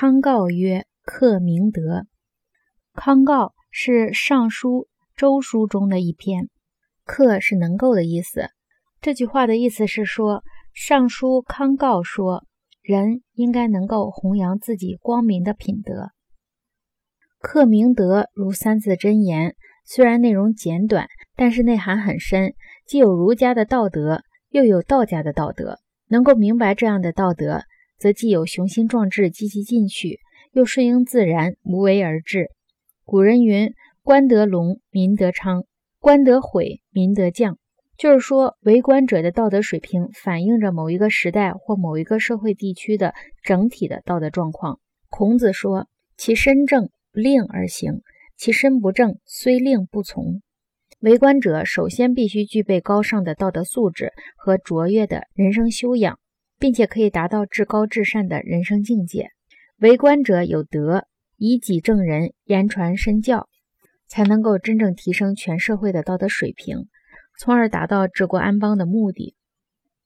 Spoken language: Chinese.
康诰曰：“克明德。”康诰是《尚书》《周书》中的一篇，“克”是能够的意思。这句话的意思是说，《尚书》康诰说，人应该能够弘扬自己光明的品德。克明德如三字真言，虽然内容简短，但是内涵很深，既有儒家的道德，又有道家的道德。能够明白这样的道德，则既有雄心壮志、积极进取，又顺应自然、无为而治。古人云：“官得隆，民得昌；官得毁，民得降。”就是说，为官者的道德水平反映着某一个时代或某一个社会地区的整体的道德状况。孔子说：“其身正，令而行；其身不正，虽令不从。”为官者首先必须具备高尚的道德素质和卓越的人生修养，并且可以达到至高至善的人生境界。为官者有德，以己正人，言传身教，才能够真正提升全社会的道德水平，从而达到治国安邦的目的。